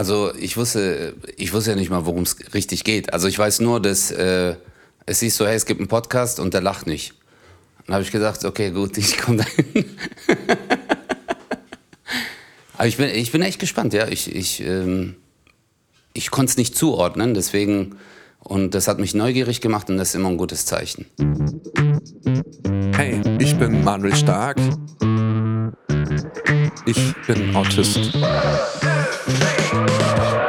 Also ich wusste, ich wusste ja nicht mal, worum es richtig geht. Also ich weiß nur, dass äh, es hieß so, hey, es gibt einen Podcast und der lacht nicht. Dann habe ich gesagt, okay, gut, ich komme dahin. Aber ich bin, ich bin echt gespannt, ja. Ich, ich, ähm, ich konnte es nicht zuordnen, deswegen, und das hat mich neugierig gemacht und das ist immer ein gutes Zeichen. Hey, ich bin Manuel Stark. Ich bin Autist. Hey.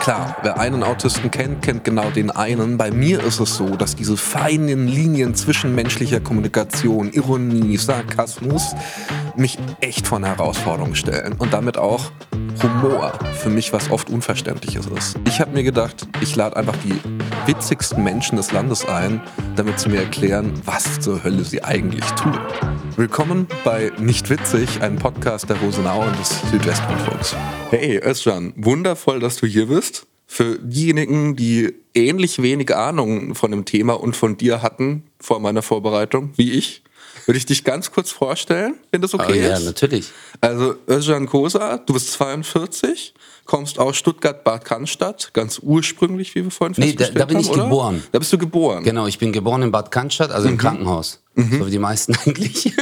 Klar, wer einen Autisten kennt, kennt genau den einen. Bei mir ist es so, dass diese feinen Linien zwischenmenschlicher Kommunikation, Ironie, Sarkasmus mich echt vor eine Herausforderung stellen und damit auch Humor für mich was oft Unverständliches ist. Ich habe mir gedacht, ich lade einfach die witzigsten Menschen des Landes ein, damit sie mir erklären, was zur Hölle sie eigentlich tun. Willkommen bei Nicht Witzig, einem Podcast der Rosenau und des Südwestrundfunks. Hey Özcan, wundervoll, dass du hier bist. Für diejenigen, die ähnlich wenig Ahnung von dem Thema und von dir hatten vor meiner Vorbereitung, wie ich, würde ich dich ganz kurz vorstellen, wenn das okay oh, ist. Ja, natürlich. Also Özcan Kosa, du bist 42, kommst aus Stuttgart-Bad Cannstatt, ganz ursprünglich, wie wir vorhin nee, festgestellt da, da bin haben, ich oder? geboren. Da bist du geboren. Genau, ich bin geboren in Bad Cannstatt, also mhm. im Krankenhaus. Mhm. So wie die meisten eigentlich.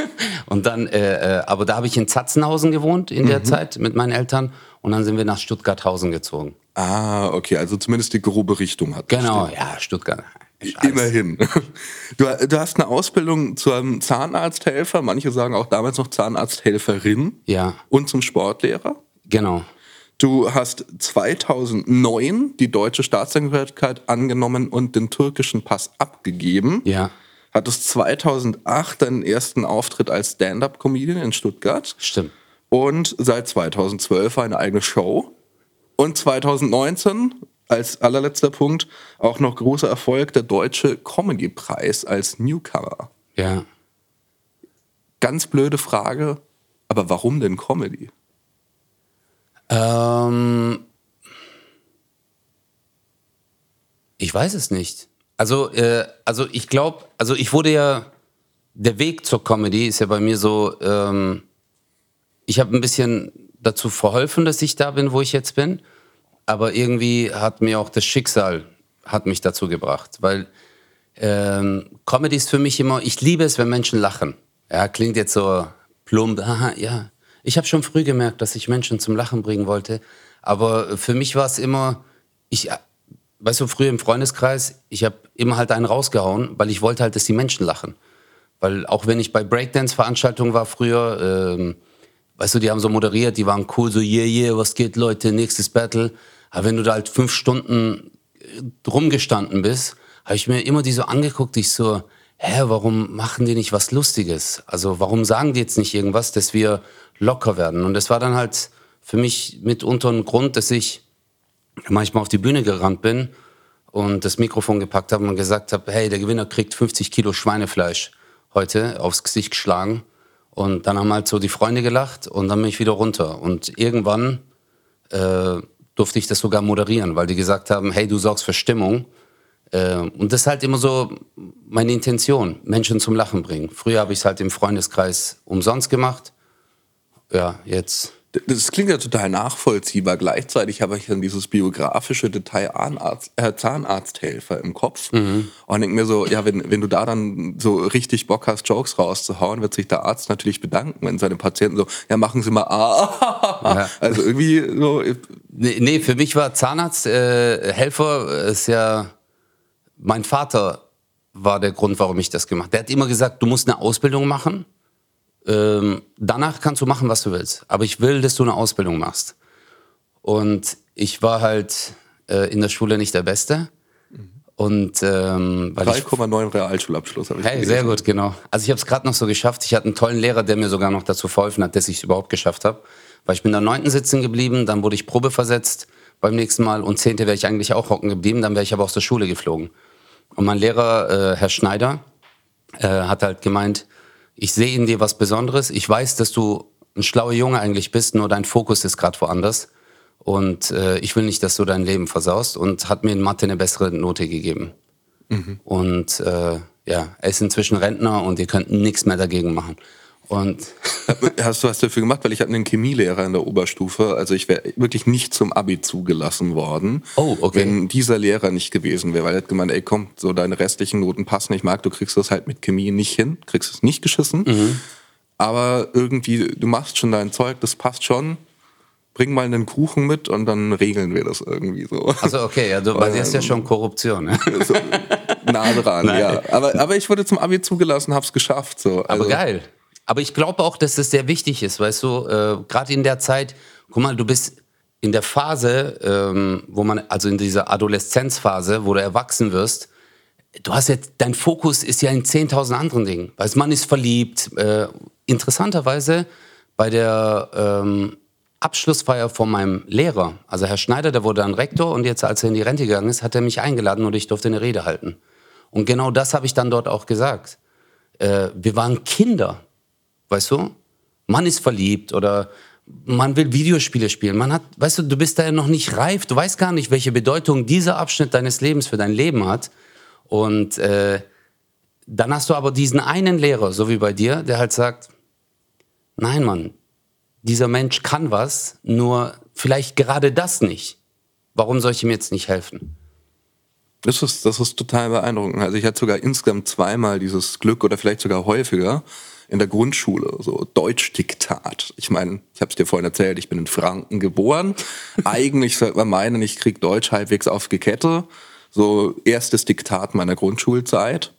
Und dann, äh, äh, aber da habe ich in Zatzenhausen gewohnt in der mhm. Zeit mit meinen Eltern und dann sind wir nach Stuttgarthausen gezogen. Ah, okay, also zumindest die grobe Richtung hat. Genau, bestimmt. ja, Stuttgart. Immerhin. Du, du, hast eine Ausbildung zum Zahnarzthelfer, manche sagen auch damals noch Zahnarzthelferin. Ja. Und zum Sportlehrer. Genau. Du hast 2009 die deutsche Staatsangehörigkeit angenommen und den türkischen Pass abgegeben. Ja. Hattest 2008 deinen ersten Auftritt als Stand-up-Comedian in Stuttgart. Stimmt. Und seit 2012 eine eigene Show. Und 2019 als allerletzter Punkt auch noch großer Erfolg der Deutsche Comedy-Preis als Newcomer. Ja. Ganz blöde Frage, aber warum denn Comedy? Ähm, ich weiß es nicht. Also, äh, also ich glaube, also ich wurde ja, der Weg zur Comedy ist ja bei mir so, ähm, ich habe ein bisschen dazu verholfen, dass ich da bin, wo ich jetzt bin aber irgendwie hat mir auch das Schicksal hat mich dazu gebracht, weil ähm, Comedy ist für mich immer, ich liebe es, wenn Menschen lachen. Ja, klingt jetzt so plump, aha, ja. Ich habe schon früh gemerkt, dass ich Menschen zum Lachen bringen wollte, aber für mich war es immer, ich, weißt du, früher im Freundeskreis, ich habe immer halt einen rausgehauen, weil ich wollte halt, dass die Menschen lachen. Weil auch wenn ich bei Breakdance-Veranstaltungen war früher, ähm, weißt du, die haben so moderiert, die waren cool, so yeah, yeah, was geht, Leute, nächstes Battle. Aber wenn du da halt fünf Stunden äh, rumgestanden bist, habe ich mir immer die so angeguckt, ich so, hä, warum machen die nicht was Lustiges? Also warum sagen die jetzt nicht irgendwas, dass wir locker werden? Und das war dann halt für mich mitunter ein Grund, dass ich manchmal auf die Bühne gerannt bin und das Mikrofon gepackt habe und gesagt habe, hey, der Gewinner kriegt 50 Kilo Schweinefleisch heute aufs Gesicht geschlagen. Und dann haben halt so die Freunde gelacht und dann bin ich wieder runter. Und irgendwann äh, durfte ich das sogar moderieren, weil die gesagt haben, hey, du sorgst für Stimmung. Äh, und das ist halt immer so meine Intention, Menschen zum Lachen bringen. Früher habe ich es halt im Freundeskreis umsonst gemacht. Ja, jetzt das klingt ja total nachvollziehbar. Gleichzeitig habe ich dann dieses biografische Detail äh, Zahnarzthelfer im Kopf mhm. und denke mir so, ja, wenn, wenn du da dann so richtig Bock hast, Jokes rauszuhauen, wird sich der Arzt natürlich bedanken, wenn seine Patienten so, ja, machen Sie mal ah. Ja. Also irgendwie so. Nee, nee, für mich war Zahnarzthelfer äh, ist ja mein Vater war der Grund, warum ich das gemacht habe. Der hat immer gesagt, du musst eine Ausbildung machen ähm, danach kannst du machen, was du willst. Aber ich will, dass du eine Ausbildung machst. Und ich war halt äh, in der Schule nicht der Beste. Und ähm, 3,9 Realschulabschluss habe ich Hey, sehr gut, genau. Also ich habe es gerade noch so geschafft. Ich hatte einen tollen Lehrer, der mir sogar noch dazu verholfen hat, dass ich es überhaupt geschafft habe. Weil ich bin da neunten sitzen geblieben, dann wurde ich Probe versetzt beim nächsten Mal und zehnte wäre ich eigentlich auch hocken geblieben, dann wäre ich aber aus der Schule geflogen. Und mein Lehrer, äh, Herr Schneider, äh, hat halt gemeint, ich sehe in dir was Besonderes. Ich weiß, dass du ein schlauer Junge eigentlich bist, nur dein Fokus ist gerade woanders. Und äh, ich will nicht, dass du dein Leben versaust und hat mir in Mathe eine bessere Note gegeben. Mhm. Und äh, ja, er ist inzwischen Rentner und ihr könnt nichts mehr dagegen machen. Und hast du was dafür gemacht? Weil ich hatte einen Chemielehrer in der Oberstufe. Also ich wäre wirklich nicht zum Abi zugelassen worden. Oh, okay. Wenn dieser Lehrer nicht gewesen wäre, weil er hat gemeint, ey komm, so deine restlichen Noten passen nicht, Marc, du kriegst das halt mit Chemie nicht hin, kriegst es nicht geschissen. Mhm. Aber irgendwie, du machst schon dein Zeug, das passt schon. Bring mal einen Kuchen mit und dann regeln wir das irgendwie so. also okay, ja, du basierst ja schon Korruption. Ne? so nah dran, Nein. ja. Aber, aber ich wurde zum Abi zugelassen, hab's geschafft. So. Aber Also, geil. Aber ich glaube auch, dass das sehr wichtig ist, weißt du, äh, gerade in der Zeit, guck mal, du bist in der Phase, ähm, wo man, also in dieser Adoleszenzphase, wo du erwachsen wirst, du hast jetzt, dein Fokus ist ja in 10.000 anderen Dingen. Weißt man ist verliebt. Äh, interessanterweise bei der ähm, Abschlussfeier von meinem Lehrer, also Herr Schneider, der wurde dann Rektor und jetzt, als er in die Rente gegangen ist, hat er mich eingeladen und ich durfte eine Rede halten. Und genau das habe ich dann dort auch gesagt. Äh, wir waren Kinder, weißt du? Man ist verliebt oder man will Videospiele spielen. Man hat, weißt du, du bist da ja noch nicht reif. Du weißt gar nicht, welche Bedeutung dieser Abschnitt deines Lebens für dein Leben hat. Und äh, dann hast du aber diesen einen Lehrer, so wie bei dir, der halt sagt, nein, Mann, dieser Mensch kann was, nur vielleicht gerade das nicht. Warum soll ich ihm jetzt nicht helfen? Das ist, das ist total beeindruckend. Also ich hatte sogar insgesamt zweimal dieses Glück oder vielleicht sogar häufiger in der Grundschule, so Deutschdiktat. Ich meine, ich habe es dir vorhin erzählt, ich bin in Franken geboren. Eigentlich sollte man meinen, ich krieg Deutsch halbwegs auf die Kette. So erstes Diktat meiner Grundschulzeit.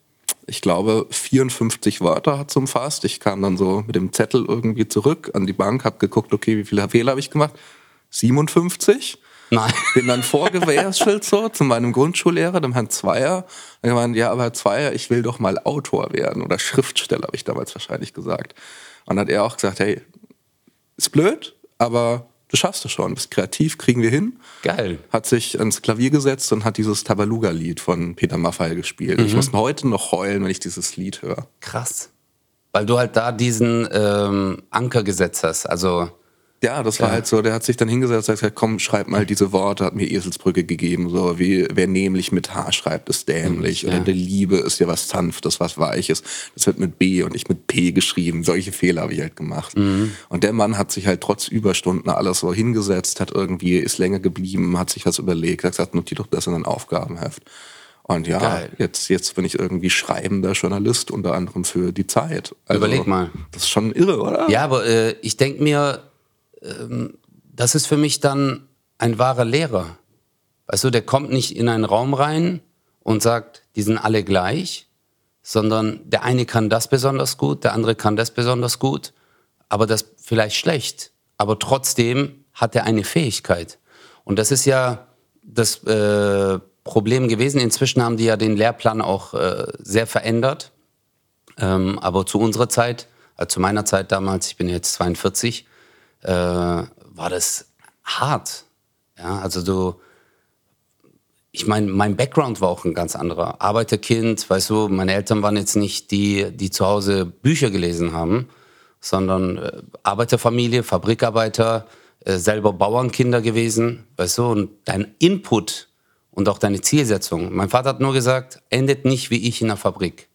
Ich glaube, 54 Wörter hat's umfasst. Ich kam dann so mit dem Zettel irgendwie zurück an die Bank, habe geguckt, okay, wie viele Fehler habe ich gemacht? 57. Nein. Bin dann vorgewählt so zu meinem Grundschullehrer, dem Herrn Zweier. Er gemeint, ja, aber Herr Zweier, ich will doch mal Autor werden oder Schriftsteller, habe ich damals wahrscheinlich gesagt. Und dann hat er auch gesagt, hey, ist blöd, aber du schaffst es schon, bist kreativ, kriegen wir hin. Geil. Hat sich ans Klavier gesetzt und hat dieses Tabaluga-Lied von Peter Maffay gespielt. Ich muss heute noch heulen, wenn ich dieses Lied höre. Krass. Weil du halt da diesen ähm, Anker gesetzt hast. Also, Ja, das war Ja. halt so, der hat sich dann hingesetzt und hat gesagt, komm, schreib mal diese Worte, hat mir Eselsbrücke gegeben, so wie, wer nämlich mit H schreibt, ist dämlich. Ja. Oder der Liebe ist ja was Sanftes, was Weiches. Das wird mit B und nicht mit P geschrieben. Solche Fehler habe ich halt gemacht. Mhm. Und der Mann hat sich halt trotz Überstunden alles so hingesetzt, hat irgendwie, ist länger geblieben, hat sich was überlegt, hat gesagt, notier doch das in ein Aufgabenheft. Und ja, Geil. jetzt, jetzt bin ich irgendwie schreibender Journalist, unter anderem für die Zeit. Also, Überleg mal. Das ist schon irre, oder? ja, aber äh, ich denke mir, das ist für mich dann ein wahrer Lehrer. Weißt du, der kommt nicht in einen Raum rein und sagt, die sind alle gleich, sondern der eine kann das besonders gut, der andere kann das besonders gut, aber das vielleicht schlecht. Aber trotzdem hat er eine Fähigkeit. Und das ist ja das äh, Problem gewesen. Inzwischen haben die ja den Lehrplan auch äh, sehr verändert. Ähm, aber zu unserer Zeit, also zu meiner Zeit damals, ich bin jetzt 42, äh, war das hart. Ja, also du, ich meine, mein Background war auch ein ganz anderer. Arbeiterkind, weißt du, meine Eltern waren jetzt nicht die, die zu Hause Bücher gelesen haben, sondern äh, Arbeiterfamilie, Fabrikarbeiter, äh, selber Bauernkinder gewesen, weißt du, und dein Input und auch deine Zielsetzung. Mein Vater hat nur gesagt, endet nicht wie ich in der Fabrik,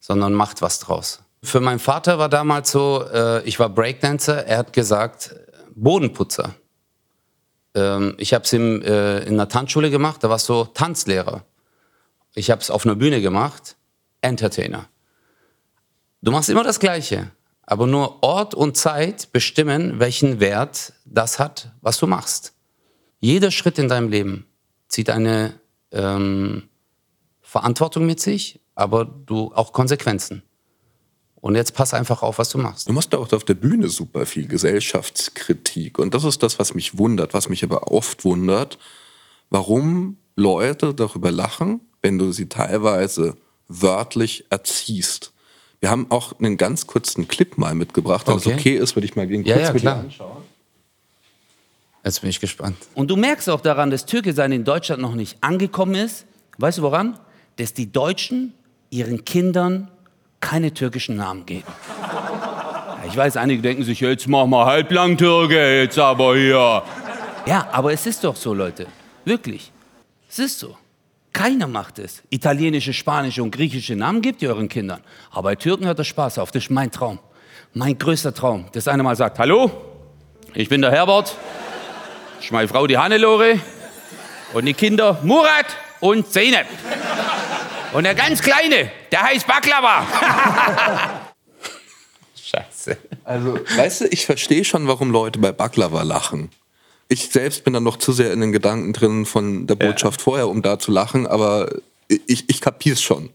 sondern macht was draus. Für meinen Vater war damals so, äh, ich war Breakdancer, er hat gesagt, Bodenputzer. Ähm, ich habe es äh, in der Tanzschule gemacht, da warst du Tanzlehrer. Ich habe es auf einer Bühne gemacht, Entertainer. Du machst immer das Gleiche, aber nur Ort und Zeit bestimmen, welchen Wert das hat, was du machst. Jeder Schritt in deinem Leben zieht eine ähm, Verantwortung mit sich, aber du auch Konsequenzen. Und jetzt pass einfach auf, was du machst. Du machst auch auf der Bühne super viel Gesellschaftskritik. Und das ist das, was mich wundert, was mich aber oft wundert, warum Leute darüber lachen, wenn du sie teilweise wörtlich erziehst. Wir haben auch einen ganz kurzen Clip mal mitgebracht. Wenn Okay. es okay ist, würde ich mal den Ja, kurz ja, mit dir klar. anschauen. Jetzt bin ich gespannt. Und du merkst auch daran, dass Türke sein in Deutschland noch nicht angekommen ist. Weißt du woran? Dass die Deutschen ihren Kindern keine türkischen Namen geben. Ich weiß, einige denken sich, jetzt mach mal halblang Türke, jetzt aber hier. Ja, aber es ist doch so, Leute. Wirklich. Es ist so. Keiner macht es. Italienische, spanische und griechische Namen gebt ihr euren Kindern. Aber bei Türken hört das Spaß auf. Das ist mein Traum. Mein größter Traum, das eine Mal sagt, hallo, ich bin der Herbert, ist meine Frau die Hannelore und die Kinder Murat und Zeynep. Und der ganz Kleine, der heißt Baklava. Scheiße. Also, weißt du, ich verstehe schon, warum Leute bei Baklava lachen. Ich selbst bin dann noch zu sehr in den Gedanken drin von der Botschaft ja. vorher, um da zu lachen, aber ich, ich kapier's schon.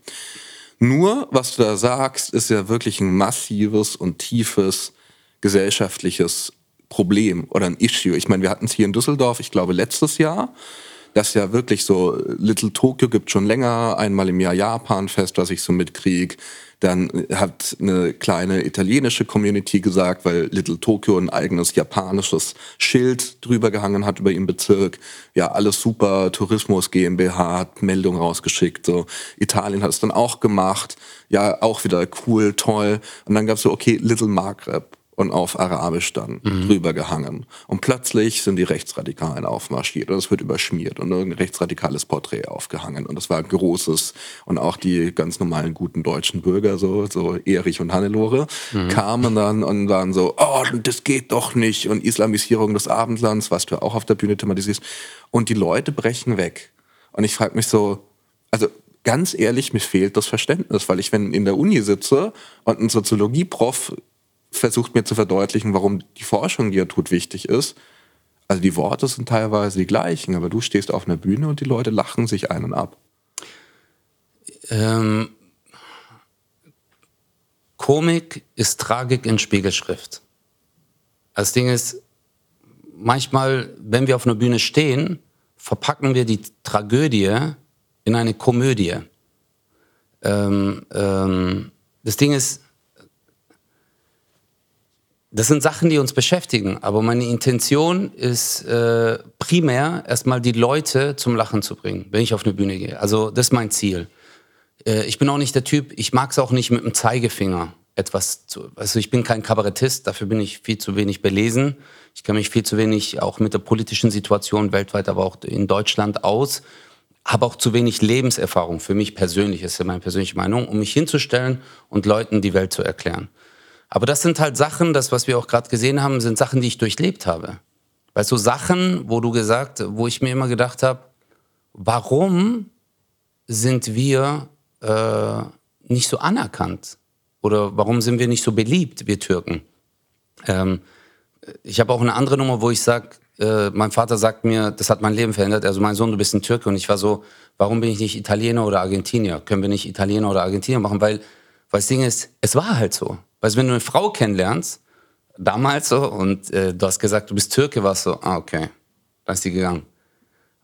Nur, was du da sagst, ist ja wirklich ein massives und tiefes gesellschaftliches Problem oder ein Issue. Ich meine, wir hatten es hier in Düsseldorf, ich glaube, letztes Jahr das ja wirklich so, Little Tokyo gibt schon länger, einmal im Jahr Japan-Fest, was ich so mitkrieg. Dann hat eine kleine italienische Community gesagt, weil Little Tokyo ein eigenes japanisches Schild drüber gehangen hat über ihren Bezirk. Ja, alles super, Tourismus GmbH hat Meldung rausgeschickt. So. Italien hat es dann auch gemacht. Ja, auch wieder cool, toll. Und dann gab es so, okay, Little Maghreb und auf Arabisch dann mhm. drüber gehangen. Und plötzlich sind die Rechtsradikalen aufmarschiert und es wird überschmiert und irgendein rechtsradikales Porträt aufgehangen. Und das war großes. Und auch die ganz normalen guten deutschen Bürger, so, so Erich und Hannelore, mhm. kamen dann und waren so, oh, das geht doch nicht. Und Islamisierung des Abendlands, was du auch auf der Bühne thematisierst. Und die Leute brechen weg. Und ich frage mich so, also ganz ehrlich, mir fehlt das Verständnis, weil ich, wenn in der Uni sitze und ein Soziologieprof versucht mir zu verdeutlichen, warum die Forschung, die er tut, wichtig ist. Also die Worte sind teilweise die gleichen, aber du stehst auf einer Bühne und die Leute lachen sich einen ab. Ähm, Komik ist Tragik in Spiegelschrift. Das Ding ist, manchmal, wenn wir auf einer Bühne stehen, verpacken wir die Tragödie in eine Komödie. Ähm, ähm, das Ding ist, das sind Sachen, die uns beschäftigen, aber meine Intention ist äh, primär erstmal die Leute zum Lachen zu bringen, wenn ich auf eine Bühne gehe. Also das ist mein Ziel. Äh, ich bin auch nicht der Typ, ich mag es auch nicht mit dem Zeigefinger etwas zu. Also ich bin kein Kabarettist, dafür bin ich viel zu wenig belesen. Ich kenne mich viel zu wenig auch mit der politischen Situation weltweit, aber auch in Deutschland aus. Habe auch zu wenig Lebenserfahrung für mich persönlich, ist ja meine persönliche Meinung, um mich hinzustellen und Leuten die Welt zu erklären. Aber das sind halt Sachen, das, was wir auch gerade gesehen haben, sind Sachen, die ich durchlebt habe. Weißt du, Sachen, wo du gesagt, wo ich mir immer gedacht habe, warum sind wir äh, nicht so anerkannt? Oder warum sind wir nicht so beliebt, wir Türken? Ähm, ich habe auch eine andere Nummer, wo ich sage, äh, mein Vater sagt mir, das hat mein Leben verändert. Also mein Sohn, du bist ein Türke. Und ich war so, warum bin ich nicht Italiener oder Argentinier? Können wir nicht Italiener oder Argentinier machen? Weil, weil das Ding ist, es war halt so. Weißt du, wenn du eine Frau kennenlernst, damals so, und äh, du hast gesagt, du bist Türke, warst so, ah, okay, dann ist die gegangen.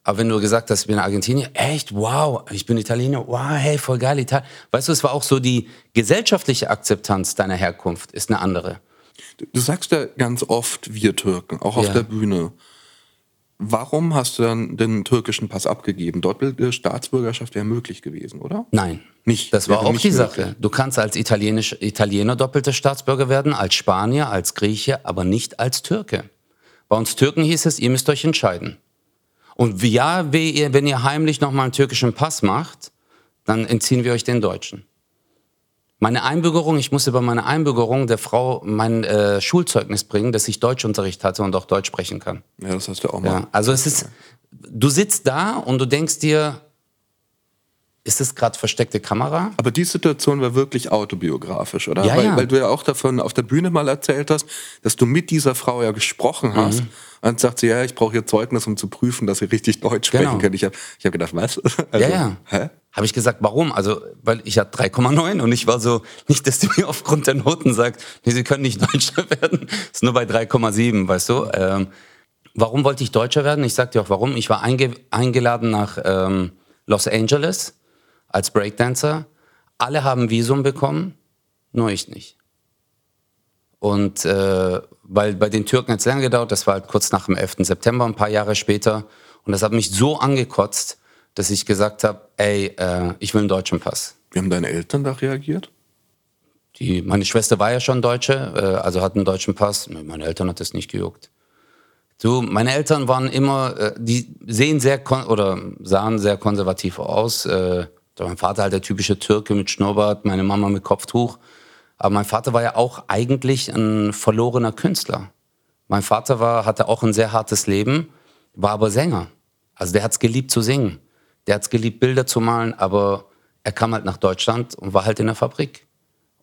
Aber wenn du gesagt hast, ich bin Argentinier, echt, wow, ich bin Italiener, wow, hey, voll geil, Italien. Weißt du, es war auch so, die gesellschaftliche Akzeptanz deiner Herkunft ist eine andere. Du, sagst ja ganz oft, wir Türken, auch auf ja. der Bühne. Warum hast du dann den türkischen Pass abgegeben? Doppelte Staatsbürgerschaft wäre möglich gewesen, oder? Nein. Nicht. Das war auch die Sache. Du kannst als Italienisch, Italiener doppelte Staatsbürger werden, als Spanier, als Grieche, aber nicht als Türke. Bei uns Türken hieß es, ihr müsst euch entscheiden. Und ja, wenn ihr heimlich nochmal einen türkischen Pass macht, dann entziehen wir euch den deutschen. Meine Einbürgerung, ich musste bei meiner Einbürgerung der Frau mein äh, Schulzeugnis bringen, dass ich Deutschunterricht hatte und auch Deutsch sprechen kann. Ja, das hast du auch mal. Ja, also es ist, du sitzt da und du denkst dir, ist das gerade versteckte Kamera? Aber die Situation war wirklich autobiografisch, oder? Ja, weil, ja. weil du ja auch davon auf der Bühne mal erzählt hast, dass du mit dieser Frau ja gesprochen hast. Mhm. Und sagt sie, ja, ich brauche ihr Zeugnis, um zu prüfen, dass sie richtig Deutsch sprechen genau. können. Ich habe ich hab gedacht, was? Also, ja, ja. Hä? Habe ich gesagt, warum? Also, weil ich hatte 3,9 und ich war so, nicht, dass du mir aufgrund der Noten sagst, nee, sie können nicht Deutscher werden. ist nur bei 3,7, weißt du? Ähm, warum wollte ich Deutscher werden? Ich sag dir auch warum. Ich war einge eingeladen nach ähm, Los Angeles als Breakdancer. Alle haben Visum bekommen, nur ich nicht. Und äh, weil bei den Türken hat es lange gedauert, das war halt kurz nach dem 11. September, ein paar Jahre später. Und das hat mich so angekotzt, dass ich gesagt habe, ey, äh, ich will einen deutschen Pass. Wie haben deine Eltern da reagiert? Die, meine Schwester war ja schon Deutsche, äh, also hat einen deutschen Pass. Meine Eltern hat das nicht gejuckt. Du, meine Eltern waren immer, äh, die sehen sehr oder sahen sehr konservativ aus. Mein Vater halt der typische Türke mit Schnurrbart, meine Mama mit Kopftuch. Aber mein Vater war ja auch eigentlich ein verlorener Künstler. Mein Vater war, hatte auch ein sehr hartes Leben, war aber Sänger. Also der hat es geliebt zu singen. Der hat es geliebt, Bilder zu malen, aber er kam halt nach Deutschland und war halt in der Fabrik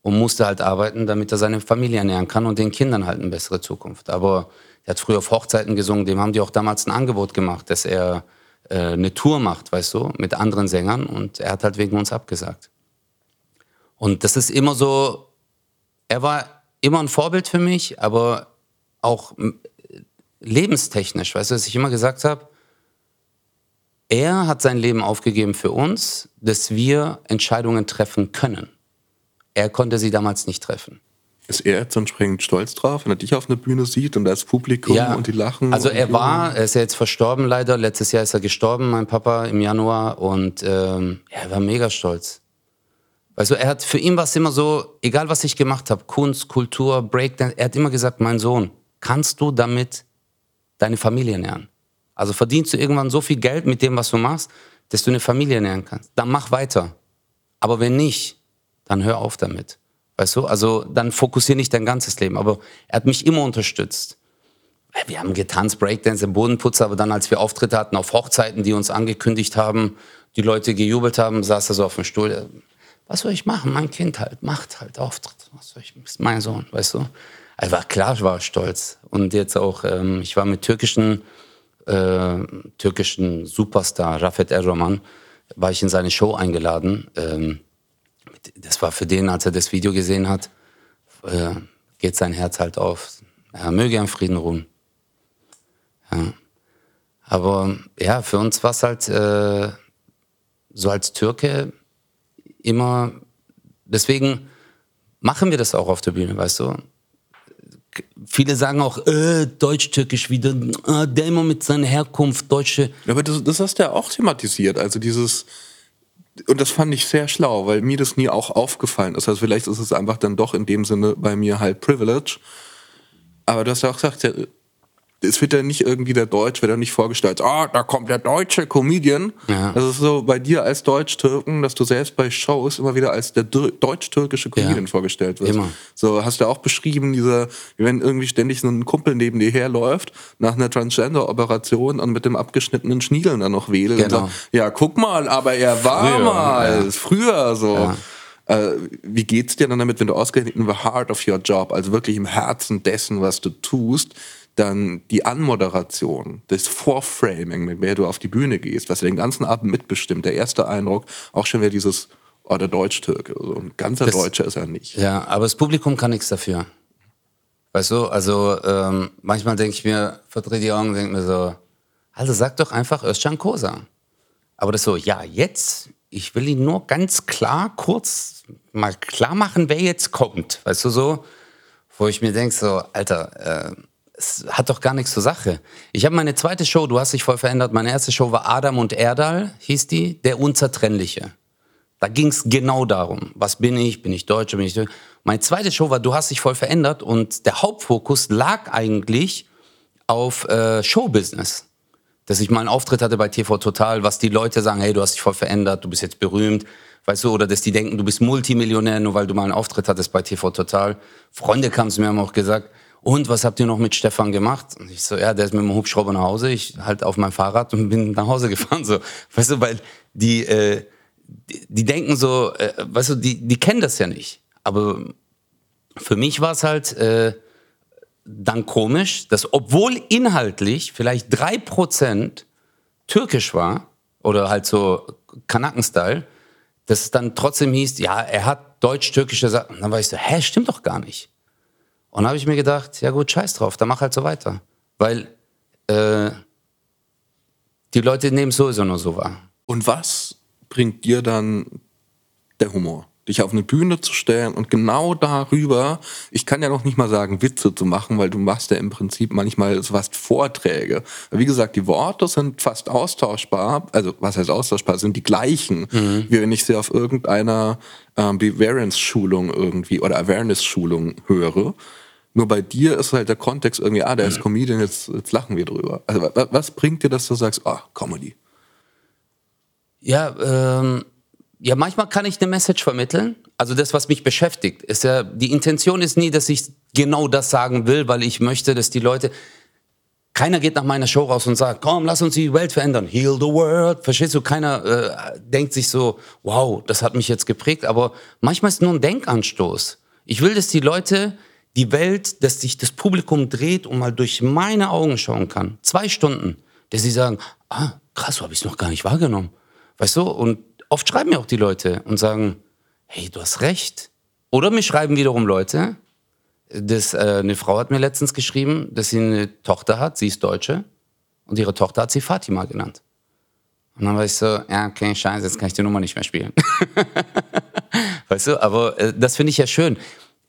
und musste halt arbeiten, damit er seine Familie ernähren kann und den Kindern halt eine bessere Zukunft. Aber er hat früher auf Hochzeiten gesungen, dem haben die auch damals ein Angebot gemacht, dass er eine Tour macht, weißt du, mit anderen Sängern und er hat halt wegen uns abgesagt. Und das ist immer so, er war immer ein Vorbild für mich, aber auch lebenstechnisch, weißt du, was ich immer gesagt habe? Er hat sein Leben aufgegeben für uns, dass wir Entscheidungen treffen können. Er konnte sie damals nicht treffen. Ist er jetzt entsprechend stolz drauf, wenn er dich auf einer Bühne sieht und das Publikum ja, und die lachen? Also er war, er ist ja jetzt verstorben leider. Letztes Jahr ist er gestorben, mein Papa, im Januar. Und ähm, er war mega stolz. Du, er hat, für ihn war es immer so, egal was ich gemacht habe, Kunst, Kultur, Breakdance, er hat immer gesagt, mein Sohn, kannst du damit deine Familie ernähren? Also verdienst du irgendwann so viel Geld mit dem, was du machst, dass du eine Familie ernähren kannst. Dann mach weiter. Aber wenn nicht, dann hör auf damit. Weißt du? Also dann fokussiere nicht dein ganzes Leben. Aber er hat mich immer unterstützt. Wir haben getanzt, Breakdance im Bodenputzer, aber dann, als wir Auftritte hatten auf Hochzeiten, die uns angekündigt haben, die Leute gejubelt haben, saß er so auf dem Stuhl. Was soll ich machen? Mein Kind halt, macht halt Auftritt. Was soll ich, ist mein Sohn, weißt du? Also war klar, ich war stolz. Und jetzt auch, ähm, ich war mit türkischen, äh, türkischen Superstar, Rafet Erroman, war ich in seine Show eingeladen. Ähm, das war für den, als er das Video gesehen hat, äh, geht sein Herz halt auf. Er möge in Frieden ruhen. Ja. Aber ja, für uns war es halt äh, so als Türke immer, deswegen machen wir das auch auf der Bühne, weißt du? Viele sagen auch, äh, Deutsch-Türkisch wieder, äh, der immer mit seiner Herkunft, Deutsche. Aber das, das hast du ja auch thematisiert, also dieses, und das fand ich sehr schlau, weil mir das nie auch aufgefallen ist. Also vielleicht ist es einfach dann doch in dem Sinne bei mir halt Privilege. Aber du hast ja auch gesagt, es wird ja nicht irgendwie der Deutsch, wird ja nicht vorgestellt, ah, da kommt der deutsche Comedian. Ja. Das ist so bei dir als Deutsch-Türken, dass du selbst bei Shows immer wieder als der deutsch-türkische Comedian ja. vorgestellt wirst. Immer. So hast du auch beschrieben, dieser, wenn irgendwie ständig so ein Kumpel neben dir herläuft, nach einer Transgender-Operation und mit dem abgeschnittenen Schniedeln dann noch wedelt. Genau. Und sagt, ja, guck mal, aber er war früher, mal, ja. früher so. Ja. Äh, wie geht's dir dann damit, wenn du ausgerechnet in the heart of your job, also wirklich im Herzen dessen, was du tust, dann die Anmoderation, das Vorframing, mit der du auf die Bühne gehst, was den ganzen Abend mitbestimmt, der erste Eindruck, auch schon wieder dieses, oh, der Deutsch-Türke. So ein ganzer das, Deutscher ist er nicht. Ja, aber das Publikum kann nichts dafür. Weißt du, also ähm, manchmal denke ich mir, verdrehe die Augen denke mir so, also sag doch einfach Özcan Kosa. Aber das so, ja, jetzt, ich will ihn nur ganz klar, kurz mal klar machen, wer jetzt kommt. Weißt du so, wo ich mir denke so, Alter, äh, es hat doch gar nichts zur Sache. Ich habe meine zweite Show, du hast dich voll verändert. Meine erste Show war Adam und Erdal, hieß die, der Unzertrennliche. Da ging es genau darum, was bin ich, bin ich Deutscher, bin ich Deutscher. Meine zweite Show war, du hast dich voll verändert und der Hauptfokus lag eigentlich auf äh, Showbusiness. Dass ich mal einen Auftritt hatte bei TV Total, was die Leute sagen, hey, du hast dich voll verändert, du bist jetzt berühmt, weißt du, oder dass die denken, du bist Multimillionär, nur weil du mal einen Auftritt hattest bei TV Total. Freunde kamen zu mir, haben auch gesagt, und was habt ihr noch mit Stefan gemacht? Und ich so, ja, der ist mit dem Hubschrauber nach Hause, ich halt auf mein Fahrrad und bin nach Hause gefahren. So, weißt du, weil die, äh, die, die, denken so, äh, weißt du, die, die kennen das ja nicht. Aber für mich war es halt äh, dann komisch, dass obwohl inhaltlich vielleicht drei Prozent türkisch war, oder halt so Kanaken-Style, dass es dann trotzdem hieß, ja, er hat deutsch-türkische Sachen. Und dann war ich so, hä, stimmt doch gar nicht. Und habe ich mir gedacht, ja gut, scheiß drauf, dann mach halt so weiter. Weil äh, die Leute nehmen es sowieso nur so wahr. Und was bringt dir dann der Humor? Dich auf eine Bühne zu stellen und genau darüber, ich kann ja noch nicht mal sagen, Witze zu machen, weil du machst ja im Prinzip manchmal so was Vorträge. Wie gesagt, die Worte sind fast austauschbar, also was heißt austauschbar, sind die gleichen, mhm. wie wenn ich sie auf irgendeiner ähm, Bevarance-Schulung irgendwie oder Awareness-Schulung höre. Nur bei dir ist halt der Kontext irgendwie, ah, der ist mhm. Comedian, jetzt, jetzt lachen wir drüber. Also was bringt dir, dass du sagst, ah, Comedy? Ja, ähm, ja, manchmal kann ich eine Message vermitteln. Also das, was mich beschäftigt, ist ja, die Intention ist nie, dass ich genau das sagen will, weil ich möchte, dass die Leute, keiner geht nach meiner Show raus und sagt, komm, lass uns die Welt verändern, heal the world. Verstehst du? Keiner äh, denkt sich so, wow, das hat mich jetzt geprägt. Aber manchmal ist nur ein Denkanstoß. Ich will, dass die Leute die Welt, dass sich das Publikum dreht und mal durch meine Augen schauen kann. Zwei Stunden, dass sie sagen, ah, krass, so habe ich es noch gar nicht wahrgenommen. Weißt du? Und oft schreiben mir auch die Leute und sagen, hey, du hast recht. Oder mir schreiben wiederum Leute, das, äh, eine Frau hat mir letztens geschrieben, dass sie eine Tochter hat, sie ist Deutsche, und ihre Tochter hat sie Fatima genannt. Und dann war ich so, ja, okay, scheiße, jetzt kann ich die Nummer nicht mehr spielen. weißt du, aber äh, das finde ich ja schön.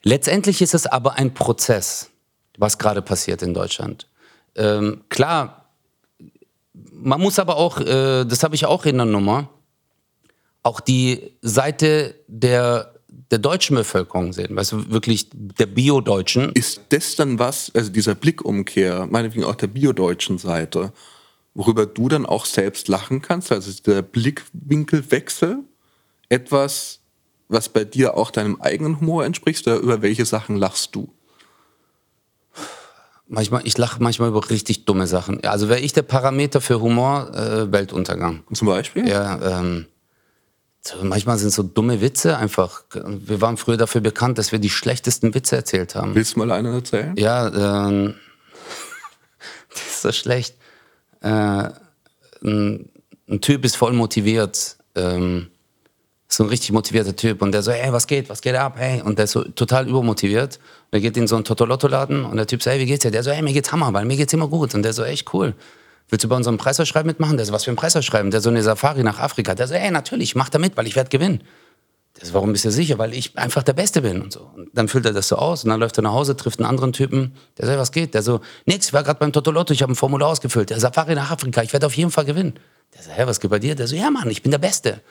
Letztendlich ist es aber ein Prozess, was gerade passiert in Deutschland. Ähm, klar, man muss aber auch, äh, das habe ich auch in der Nummer, auch die Seite der, der deutschen Bevölkerung sehen, weißt du, wirklich der Bio-Deutschen. Ist das dann was, also dieser Blickumkehr, meinetwegen auch der Bio-Deutschen Seite, worüber du dann auch selbst lachen kannst, also der Blickwinkelwechsel, etwas, was bei dir auch deinem eigenen Humor entspricht, oder über welche Sachen lachst du? Manchmal, ich lache manchmal über richtig dumme Sachen. Also wäre ich der Parameter für Humor, äh, Weltuntergang. Zum Beispiel? Ja, ähm, manchmal sind so dumme Witze einfach. Wir waren früher dafür bekannt, dass wir die schlechtesten Witze erzählt haben. Willst du mal einen erzählen? Ja, ähm, das ist so schlecht. Äh, ein, ein, Typ ist voll motiviert. Ähm, so ein richtig motivierter Typ und der so, hey, was geht, was geht ab, hey, und der ist so total übermotiviert. Und der geht in so einen Totolotto-Laden und der Typ so, hey, wie geht's dir? Der so, hey, mir geht's Hammer, weil mir geht's immer gut. Und der so, echt cool willst du bei unserem Preisausschreiben mitmachen? Der so, was für ein Preisausschreiben? Der so eine Safari nach Afrika. Der so, ey, natürlich, mach da mit, weil ich werde gewinnen. Der so, warum bist du sicher? Weil ich einfach der Beste bin und so. Und dann füllt er das so aus und dann läuft er nach Hause, trifft einen anderen Typen. Der so, was geht? Der so, nix, ich war gerade beim Totolotto, ich habe ein Formular ausgefüllt. Der Safari nach Afrika, ich werde auf jeden Fall gewinnen. Der so, hä, was geht bei dir? Der so, ja Mann, ich bin der Beste.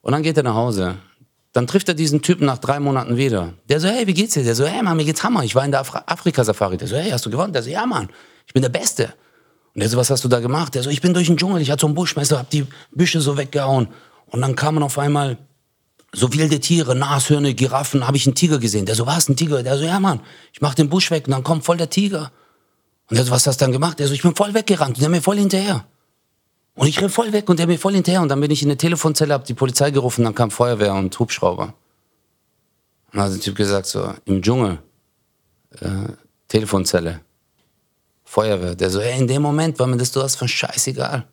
Und dann geht er nach Hause. Dann trifft er diesen Typen nach drei Monaten wieder. Der so, hey, wie geht's dir? Der so, hey Mann, mir geht's Hammer. Ich war in der Afri Afrika-Safari. Der so, hey, hast du gewonnen? Der so, ja Mann, ich bin der Beste. Und der so, was hast du da gemacht? Der so, ich bin durch den Dschungel, ich hatte so einen Buschmesser, hab die Büsche so weggehauen. Und dann kamen auf einmal so wilde Tiere, Nashörner, Giraffen, habe ich einen Tiger gesehen. Der so, was, ein Tiger? Der so, ja Mann, ich mach den Busch weg und dann kommt voll der Tiger. Und der so, was hast du dann gemacht? Der so, ich bin voll weggerannt und der mir voll hinterher. Und ich renn voll weg und der mir voll hinterher. Und dann bin ich in eine Telefonzelle, hab die Polizei gerufen, dann kam Feuerwehr und Hubschrauber. Und dann hat der Typ gesagt, so, im Dschungel, äh, Telefonzelle. Feuerwehr. Der so, ey, in dem Moment war mir das du hast von scheißegal.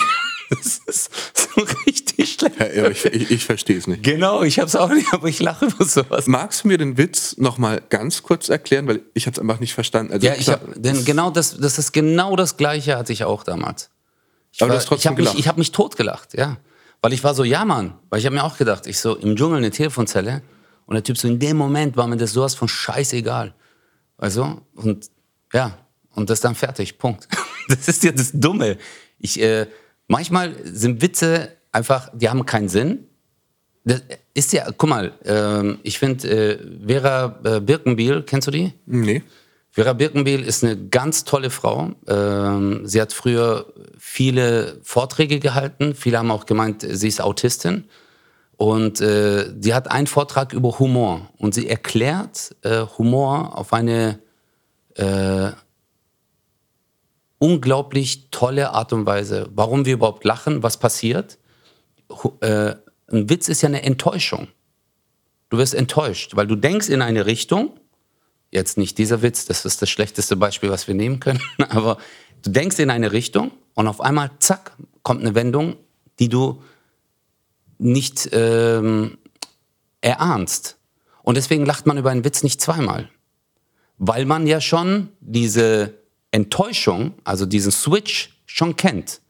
das ist so richtig schlecht. Ja, ich, ich, ich verstehe es nicht. Genau, ich habe es auch nicht, aber ich lache über sowas. Magst du mir den Witz noch mal ganz kurz erklären, weil ich habe es einfach nicht verstanden. Also, ja, ich habe, denn genau das, das ist genau das Gleiche hatte ich auch damals. Ich aber war, du hast trotzdem ich habe mich, ich hab mich totgelacht, ja, weil ich war so, ja Mann, weil ich habe mir auch gedacht, ich so im Dschungel eine Telefonzelle und der Typ so in dem Moment war mir das sowas von scheißegal, also und ja, und das ist dann fertig. Punkt. Das ist ja das Dumme. Ich, äh, manchmal sind Witze einfach, die haben keinen Sinn. Das ist ja, guck mal, äh, ich finde äh, Vera äh, Birkenbiel, kennst du die? Nee. Vera Birkenbiel ist eine ganz tolle Frau. Ähm, sie hat früher viele Vorträge gehalten. Viele haben auch gemeint, sie ist Autistin. Und äh, sie hat einen Vortrag über Humor. Und sie erklärt äh, Humor auf eine äh, unglaublich tolle Art und Weise, warum wir überhaupt lachen, was passiert. Äh, ein Witz ist ja eine Enttäuschung. Du wirst enttäuscht, weil du denkst in eine Richtung, jetzt nicht dieser Witz, das ist das schlechteste Beispiel, was wir nehmen können, aber du denkst in eine Richtung und auf einmal, zack, kommt eine Wendung, die du nicht ähm, erahnst. Und deswegen lacht man über einen Witz nicht zweimal, weil man ja schon diese Enttäuschung, also diesen Switch, schon kennt.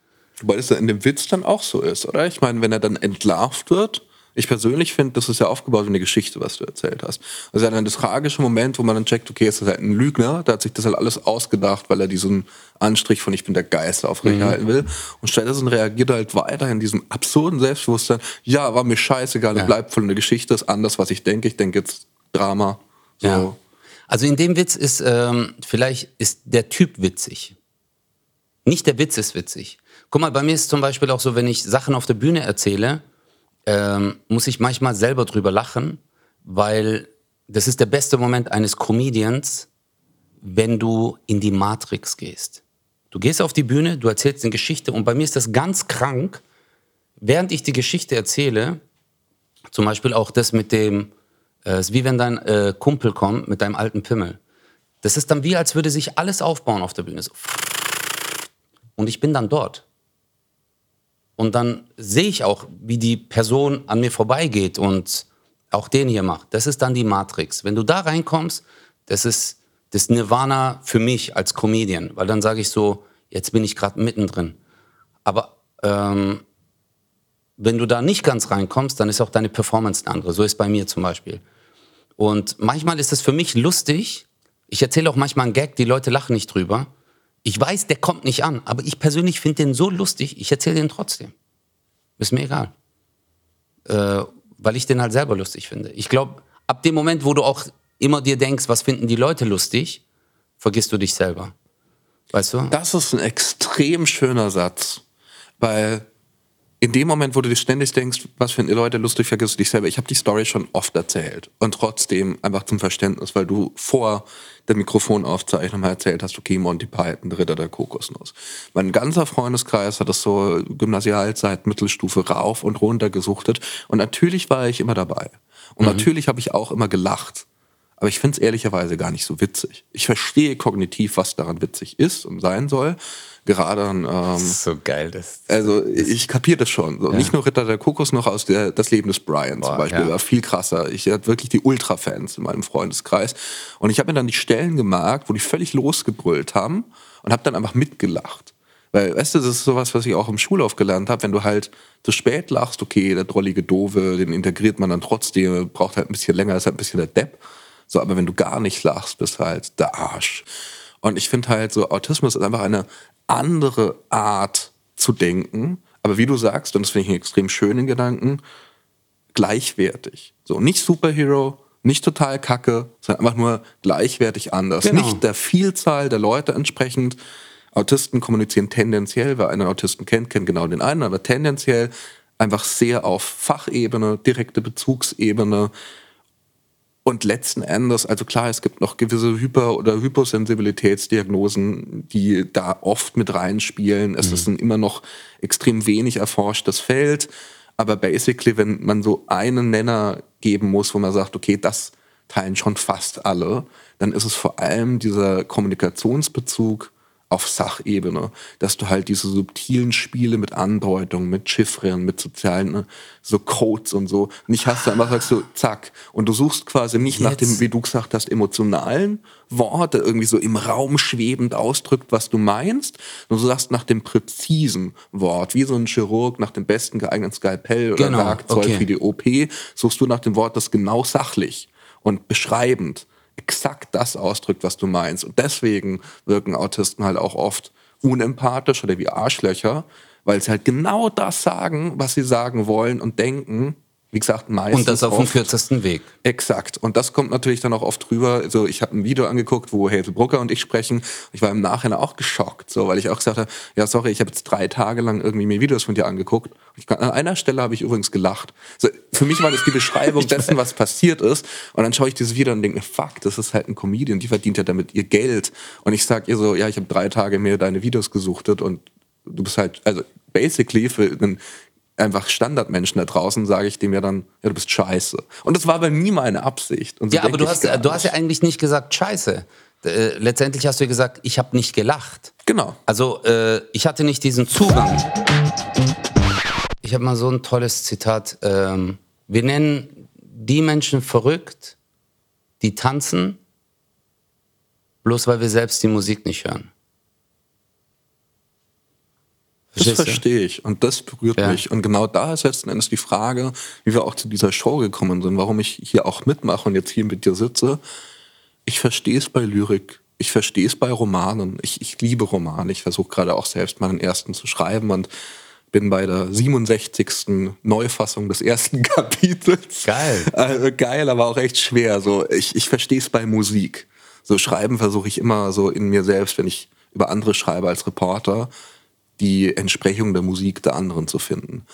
Weil es in dem Witz dann auch so ist, oder? Ich meine, wenn er dann entlarvt wird, ich persönlich finde, das ist ja aufgebaut wie eine Geschichte, was du erzählt hast. Also dann das tragische Moment, wo man dann checkt, okay, ist das halt ein Lügner, der hat sich das halt alles ausgedacht, weil er diesen Anstrich von ich bin der Geist aufrechterhalten mhm. will. Und stattdessen reagiert er halt weiter in diesem absurden Selbstbewusstsein, ja, war mir scheißegal, ja. bleibt voll eine Geschichte, ist anders, was ich denke, ich denke jetzt Drama. So. Ja. Also in dem Witz ist, ähm, vielleicht ist der Typ witzig. Nicht der Witz ist witzig. Guck mal, bei mir ist zum Beispiel auch so, wenn ich Sachen auf der Bühne erzähle, ähm, muss ich manchmal selber drüber lachen, weil das ist der beste Moment eines Comedians, wenn du in die Matrix gehst. Du gehst auf die Bühne, du erzählst eine Geschichte und bei mir ist das ganz krank, während ich die Geschichte erzähle, zum Beispiel auch das mit dem, äh, ist wie wenn dein äh, Kumpel kommt mit deinem alten Pimmel. Das ist dann wie, als würde sich alles aufbauen auf der Bühne. So. Und ich bin dann dort. Und dann sehe ich auch, wie die Person an mir vorbeigeht und auch den hier macht. Das ist dann die Matrix. Wenn du da reinkommst, das ist das Nirvana für mich als Comedian, weil dann sage ich so, jetzt bin ich gerade mittendrin. Aber ähm, wenn du da nicht ganz reinkommst, dann ist auch deine Performance eine andere. So ist bei mir zum Beispiel. Und manchmal ist es für mich lustig. Ich erzähle auch manchmal einen Gag, die Leute lachen nicht drüber. Ich weiß, der kommt nicht an, aber ich persönlich finde den so lustig, ich erzähle den trotzdem. Ist mir egal. Äh, weil ich den halt selber lustig finde. Ich glaube, ab dem Moment, wo du auch immer dir denkst, was finden die Leute lustig, vergisst du dich selber. Weißt du? Das ist ein extrem schöner Satz, weil in dem Moment, wo du dir ständig denkst, was finden die Leute lustig, vergisst du dich selber. Ich habe die Story schon oft erzählt und trotzdem einfach zum Verständnis, weil du vor der Mikrofonaufzeichnung mal erzählt hast, okay, Monty Python, Ritter der Kokosnuss. Mein ganzer Freundeskreis hat das so Gymnasialzeit, Mittelstufe rauf und runter gesuchtet und natürlich war ich immer dabei. Und mhm. natürlich habe ich auch immer gelacht. Aber ich finde es ehrlicherweise gar nicht so witzig. Ich verstehe kognitiv, was daran witzig ist und sein soll gerade an. Ähm, so geil, das. Also ich kapiere das schon. So, ja. Nicht nur Ritter der Kokos, noch aus der, das Leben des Brian Boah, zum Beispiel. Ja. War viel krasser. Ich hatte wirklich die Ultra-Fans in meinem Freundeskreis. Und ich habe mir dann die Stellen gemerkt, wo die völlig losgebrüllt haben und habe dann einfach mitgelacht. Weil, weißt du, das ist sowas, was ich auch im Schulauf gelernt habe, wenn du halt zu spät lachst, okay, der drollige Dove, den integriert man dann trotzdem, braucht halt ein bisschen länger, ist halt ein bisschen der Depp. So, aber wenn du gar nicht lachst, bist halt der Arsch. Und ich finde halt so, Autismus ist einfach eine andere Art zu denken. Aber wie du sagst, und das finde ich einen extrem schönen Gedanken, gleichwertig. So, nicht Superhero, nicht total kacke, sondern einfach nur gleichwertig anders. Genau. Nicht der Vielzahl der Leute entsprechend. Autisten kommunizieren tendenziell, wer einen Autisten kennt, kennt genau den einen, aber tendenziell einfach sehr auf Fachebene, direkte Bezugsebene, und letzten Endes, also klar, es gibt noch gewisse Hyper- oder Hyposensibilitätsdiagnosen, die da oft mit reinspielen. Es mhm. ist ein immer noch extrem wenig erforschtes Feld. Aber basically, wenn man so einen Nenner geben muss, wo man sagt, okay, das teilen schon fast alle, dann ist es vor allem dieser Kommunikationsbezug auf Sachebene, dass du halt diese subtilen Spiele mit Andeutungen, mit Chiffren, mit sozialen, ne, so Codes und so, nicht hast du einfach sagst du, zack. Und du suchst quasi nicht Jetzt. nach dem, wie du gesagt hast, emotionalen Wort, der irgendwie so im Raum schwebend ausdrückt, was du meinst, sondern du sagst nach dem präzisen Wort, wie so ein Chirurg nach dem besten geeigneten Skalpell oder genau. Werkzeug okay. für die OP, suchst du nach dem Wort, das genau sachlich und beschreibend exakt das ausdrückt, was du meinst. Und deswegen wirken Autisten halt auch oft unempathisch oder wie Arschlöcher, weil sie halt genau das sagen, was sie sagen wollen und denken, wie gesagt, meistens. Und das auf dem kürzesten Weg. Exakt. Und das kommt natürlich dann auch oft drüber. Also ich habe ein Video angeguckt, wo Hazel Brucker und ich sprechen. Ich war im Nachhinein auch geschockt, so, weil ich auch gesagt habe, ja, sorry, ich habe jetzt drei Tage lang irgendwie mir Videos von dir angeguckt. Ich, an einer Stelle habe ich übrigens gelacht. So, für mich war das die Beschreibung dessen, was passiert ist. Und dann schaue ich dieses Video und denke mir, fuck, das ist halt ein Comedian, die verdient ja damit ihr Geld. Und ich sag ihr so, ja, ich habe drei Tage mir deine Videos gesuchtet und du bist halt, also basically für einen einfach Standardmenschen da draußen, sage ich dem ja dann, ja, du bist scheiße. Und das war aber nie meine Absicht. So ja, aber du hast, du hast ja eigentlich nicht gesagt scheiße. Äh, letztendlich hast du ja gesagt, ich habe nicht gelacht. Genau. Also äh, ich hatte nicht diesen Zugang. Ich habe mal so ein tolles Zitat. Ähm, wir nennen die Menschen verrückt, die tanzen, bloß weil wir selbst die Musik nicht hören. Das verstehe ich und das berührt ja. mich. Und genau da ist letzten Endes die Frage, wie wir auch zu dieser Show gekommen sind, warum ich hier auch mitmache und jetzt hier mit dir sitze. Ich verstehe es bei Lyrik, ich verstehe es bei Romanen. Ich, ich liebe Romane. Ich versuche gerade auch selbst meinen ersten zu schreiben und bin bei der 67. Neufassung des ersten Kapitels. Geil. Also geil, aber auch echt schwer. So, ich, ich verstehe es bei Musik. So schreiben versuche ich immer so in mir selbst, wenn ich über andere schreibe als Reporter die Entsprechung der Musik der anderen zu finden.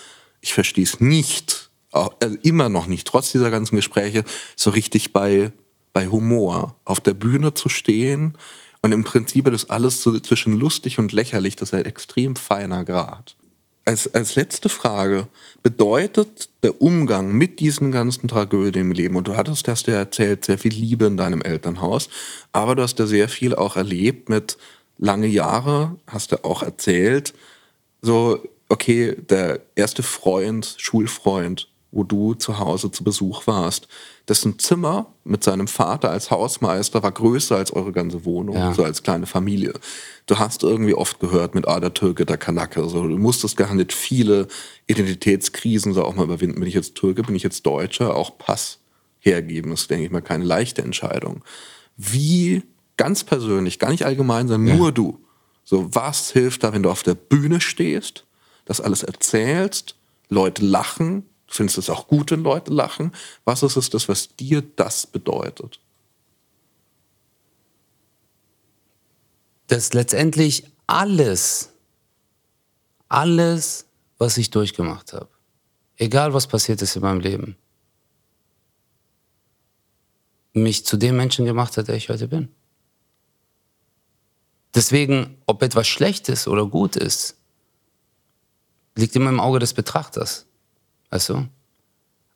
Ich verstehe es nicht auch, also immer noch nicht, trotz dieser ganzen Gespräche, so richtig bei, bei Humor. Auf der Bühne zu stehen und im Prinzip ist alles so zwischen lustig und lächerlich, das ist ein extrem feiner Grad. Als, als letzte Frage, bedeutet der Umgang mit diesen ganzen Tragödien im Leben, und du hattest, hast ja erzählt, sehr viel Liebe in deinem Elternhaus, aber du hast ja sehr viel auch erlebt mit lange Jahre, hast du auch erzählt, so, okay, der erste Freund, Schulfreund, wo du zu Hause zu Besuch warst, dessen Zimmer mit seinem Vater als Hausmeister war größer als eure ganze Wohnung, ja. so als kleine Familie. Du hast irgendwie oft gehört mit ah, der Türke, der Kanake. So, du musstest gar nicht viele Identitätskrisen so auch mal überwinden. Bin ich jetzt Türke, bin ich jetzt Deutscher? Auch Pass hergeben ist, denke ich mal, keine leichte Entscheidung. Wie ganz persönlich, gar nicht allgemein, sondern ja. nur du. So, was hilft da, wenn du auf der Bühne stehst, das alles erzählst, Leute lachen, Du findest es auch gut, wenn Leute lachen. Was ist es das, was dir das bedeutet? Dass letztendlich alles, alles, was ich durchgemacht habe, egal was passiert ist in meinem Leben, mich zu dem Menschen gemacht hat, der ich heute bin. Deswegen, ob etwas schlecht ist oder gut ist, liegt immer im Auge des Betrachters. Weißt du?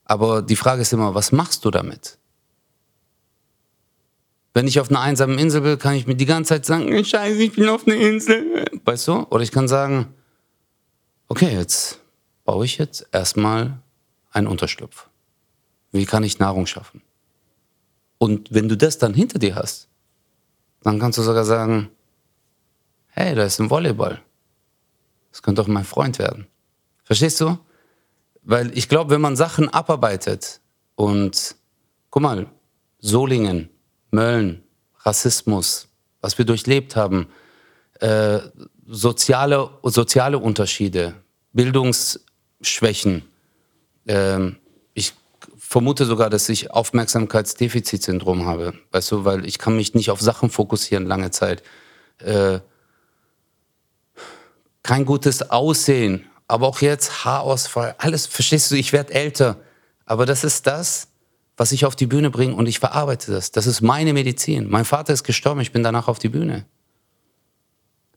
Aber die Frage ist immer, was machst du damit? Wenn ich auf einer einsamen Insel bin, kann ich mir die ganze Zeit sagen, scheiße, ich bin auf einer Insel. Weißt du? Oder ich kann sagen, okay, jetzt baue ich jetzt erstmal einen Unterschlupf. Wie kann ich Nahrung schaffen? Und wenn du das dann hinter dir hast, dann kannst du sogar sagen, hey, da ist ein Volleyball. Das könnte doch mein Freund werden. Verstehst du? Weil ich glaube, wenn man Sachen abarbeitet und guck mal, Solingen, Mölln, Rassismus, was wir durchlebt haben, äh, soziale, soziale Unterschiede, Bildungsschwächen. Äh, ich vermute sogar, dass ich Aufmerksamkeitsdefizitsyndrom habe, weißt du, weil ich kann mich nicht auf Sachen fokussieren lange Zeit. Äh, kein gutes Aussehen, aber auch jetzt Haarausfall, alles, verstehst du, ich werde älter. Aber das ist das, was ich auf die Bühne bringe und ich verarbeite das. Das ist meine Medizin. Mein Vater ist gestorben, ich bin danach auf die Bühne.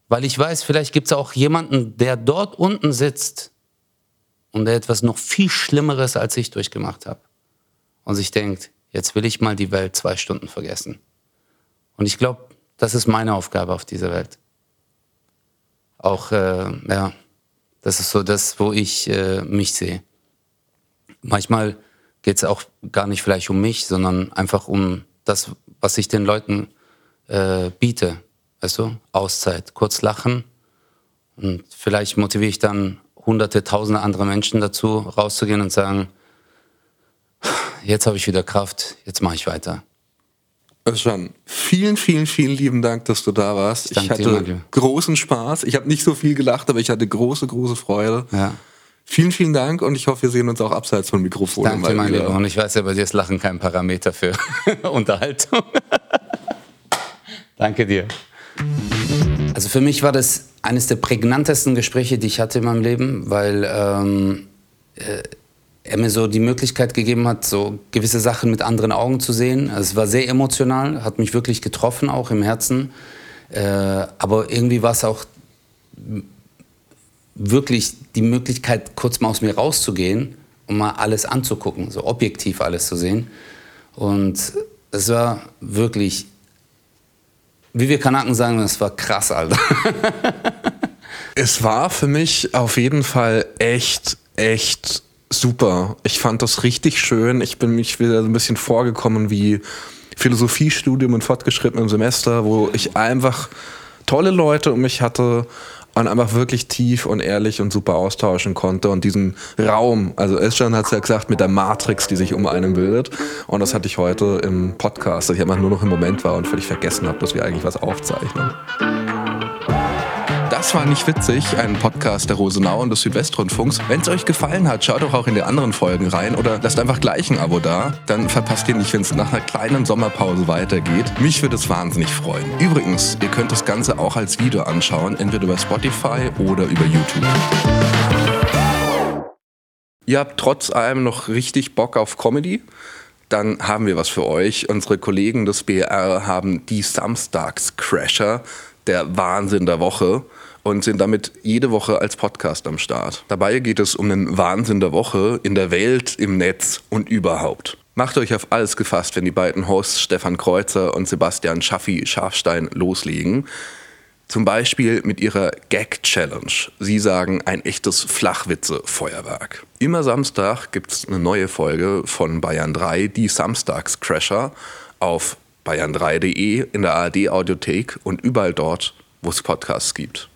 Weil ich weiß, vielleicht gibt es auch jemanden, der dort unten sitzt und der etwas noch viel Schlimmeres als ich durchgemacht hat. Und sich denkt, jetzt will ich mal die Welt zwei Stunden vergessen. Und ich glaube, das ist meine Aufgabe auf dieser Welt. Auch, äh, ja, das ist so das, wo ich äh, mich sehe. Manchmal geht es auch gar nicht vielleicht um mich, sondern einfach um das, was ich den Leuten äh, biete. Weißt du? Auszeit, kurz lachen. Und vielleicht motiviere ich dann hunderte, tausende andere Menschen dazu, rauszugehen und sagen, jetzt habe ich wieder Kraft, jetzt mache ich weiter. Özcan, vielen, vielen, vielen lieben Dank, dass du da warst. Ich, ich hatte dir, großen Spaß. Ich habe nicht so viel gelacht, aber ich hatte große, große Freude. Ja. Vielen, vielen Dank und ich hoffe, wir sehen uns auch abseits von Mikrofonen. Danke, mein Lieber. Und ich weiß ja, bei dir ist Lachen kein Parameter für Unterhaltung. Danke dir. Also für mich war das eines der prägnantesten Gespräche, die ich hatte in meinem Leben, weil ähm, äh, er mir so die Möglichkeit gegeben hat, so gewisse Sachen mit anderen Augen zu sehen. Also es war sehr emotional, hat mich wirklich getroffen, auch im Herzen. Äh, aber irgendwie war es auch wirklich die Möglichkeit, kurz mal aus mir rauszugehen und mal alles anzugucken, so objektiv alles zu sehen. Und es war wirklich, wie wir Kanaken sagen, es war krass, Alter. es war für mich auf jeden Fall echt, echt super. Ich fand das richtig schön. Ich bin mich wieder so ein bisschen vorgekommen wie Philosophiestudium in fortgeschrittenem Semester, wo ich einfach tolle Leute um mich hatte und einfach wirklich tief und ehrlich und super austauschen konnte und diesen Raum, also Özcan hat es ja gesagt, mit der Matrix, die sich um einen bildet und das hatte ich heute im Podcast, dass ich einfach nur noch im Moment war und völlig vergessen habe, dass wir eigentlich was aufzeichnen. Das war nicht witzig, ein Podcast der Rosenau und des Südwestrundfunks. Wenn es euch gefallen hat, schaut doch auch in die anderen Folgen rein oder lasst einfach gleich ein Abo da. Dann verpasst ihr nicht, wenn es nach einer kleinen Sommerpause weitergeht. Mich würde es wahnsinnig freuen. Übrigens, ihr könnt das Ganze auch als Video anschauen, entweder über Spotify oder über YouTube. Ihr habt trotz allem noch richtig Bock auf Comedy? Dann haben wir was für euch. Unsere Kollegen des BR haben die Samstags-Crasher, der Wahnsinn der Woche und sind damit jede Woche als Podcast am Start. Dabei geht es um den Wahnsinn der Woche in der Welt, im Netz und überhaupt. Macht euch auf alles gefasst, wenn die beiden Hosts Stefan Kreuzer und Sebastian Schaffi Schafstein loslegen. Zum Beispiel mit ihrer Gag-Challenge. Sie sagen ein echtes Flachwitze-Feuerwerk. Immer Samstag gibt es eine neue Folge von Bayern 3, die Samstags-Crasher, auf bayern3.de, in der ARD-Audiothek und überall dort, wo es Podcasts gibt.